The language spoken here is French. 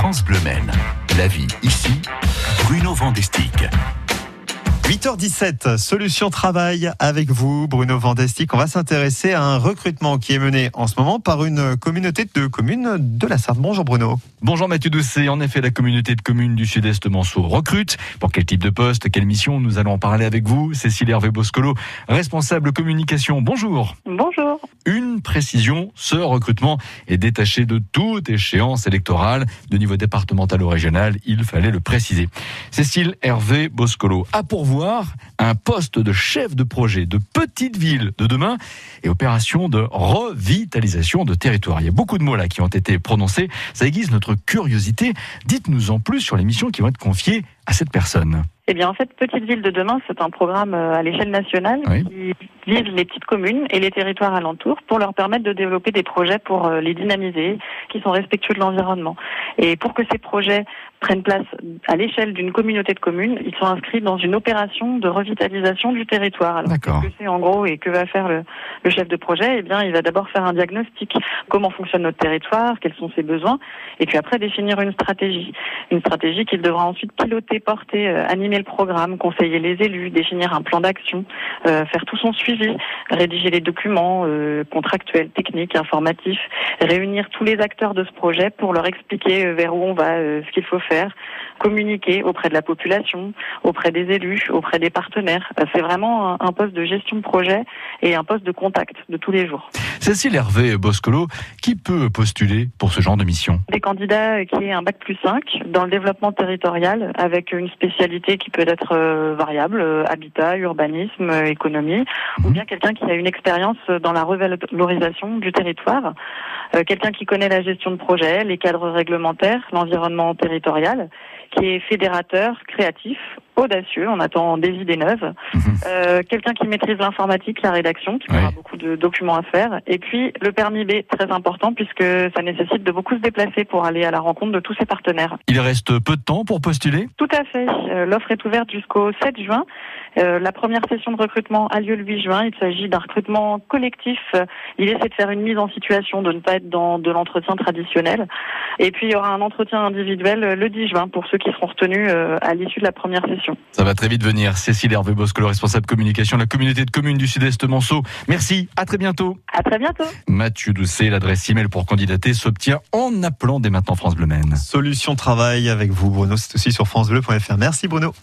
France Bleu Maine. La vie ici, Bruno Vandestick. 8h17, Solution Travail avec vous, Bruno Vandestick. On va s'intéresser à un recrutement qui est mené en ce moment par une communauté de communes de la Sarthe. Bonjour Bruno. Bonjour Mathieu Doucet. En effet, la communauté de communes du Sud-Est Manceau recrute. Pour quel type de poste, quelle mission Nous allons en parler avec vous. Cécile Hervé Boscolo, responsable communication. Bonjour. Bonjour. Une précision, ce recrutement est détaché de toute échéance électorale de niveau départemental ou régional. Il fallait le préciser. Cécile Hervé Boscolo a pour vous un poste de chef de projet de petite ville de demain et opération de revitalisation de territoire. Il y a beaucoup de mots là qui ont été prononcés. Ça aiguise notre curiosité. Dites-nous en plus sur les missions qui vont être confiées à cette personne. Eh bien, en fait, Petite Ville de demain, c'est un programme euh, à l'échelle nationale qui vise les petites communes et les territoires alentours pour leur permettre de développer des projets pour euh, les dynamiser, qui sont respectueux de l'environnement. Et pour que ces projets prennent place à l'échelle d'une communauté de communes, ils sont inscrits dans une opération de revitalisation du territoire. Alors, qu'est-ce que c'est en gros et que va faire le, le chef de projet? Eh bien, il va d'abord faire un diagnostic. Comment fonctionne notre territoire? Quels sont ses besoins? Et puis après, définir une stratégie. Une stratégie qu'il devra ensuite piloter, porter, euh, animer le programme, conseiller les élus, définir un plan d'action, euh, faire tout son suivi, rédiger les documents euh, contractuels, techniques, informatifs, réunir tous les acteurs de ce projet pour leur expliquer euh, vers où on va, ce qu'il faut faire, communiquer auprès de la population, auprès des élus, auprès des partenaires. C'est vraiment un, poste de gestion de projet et un poste de contact de tous les jours. Cécile Hervé Boscolo, qui peut postuler pour ce genre de mission Des candidats qui aient un bac plus 5 dans le développement territorial avec une spécialité qui peut être euh, variable, euh, habitat, urbanisme, euh, économie, ou mhm. bien quelqu'un qui a une expérience dans la revalorisation du territoire, quelqu'un qui connaît la gestion de projet, les cadres réglementaires, l'environnement territorial, qui est fédérateur, créatif, audacieux, on attend des idées neuves, mhm. euh, quelqu'un qui maîtrise l'informatique, la rédaction, qui aura beaucoup de documents à faire, et puis le permis B, très important, puisque ça nécessite de beaucoup se déplacer pour aller à la rencontre de tous ses partenaires. Il reste peu de temps pour postuler? Tout à fait. Euh, l'offre est ouverte jusqu'au 7 juin. Euh, la première session de recrutement a lieu le 8 juin. Il s'agit d'un recrutement collectif. L'idée, c'est de faire une mise en situation, de ne pas être dans de l'entretien traditionnel. Et puis, il y aura un entretien individuel le 10 juin pour ceux qui seront retenus à l'issue de la première session. Ça va très vite venir. Cécile Hervé Bosco, responsable communication de la communauté de communes du Sud-Est Monceau. Merci, à très bientôt. À très bientôt. Mathieu Doucet, l'adresse email pour candidater s'obtient en appelant dès maintenant France Bleu Maine. Solution travail avec vous, Bruno. C'est aussi sur FranceBleu.fr. Merci, Bruno.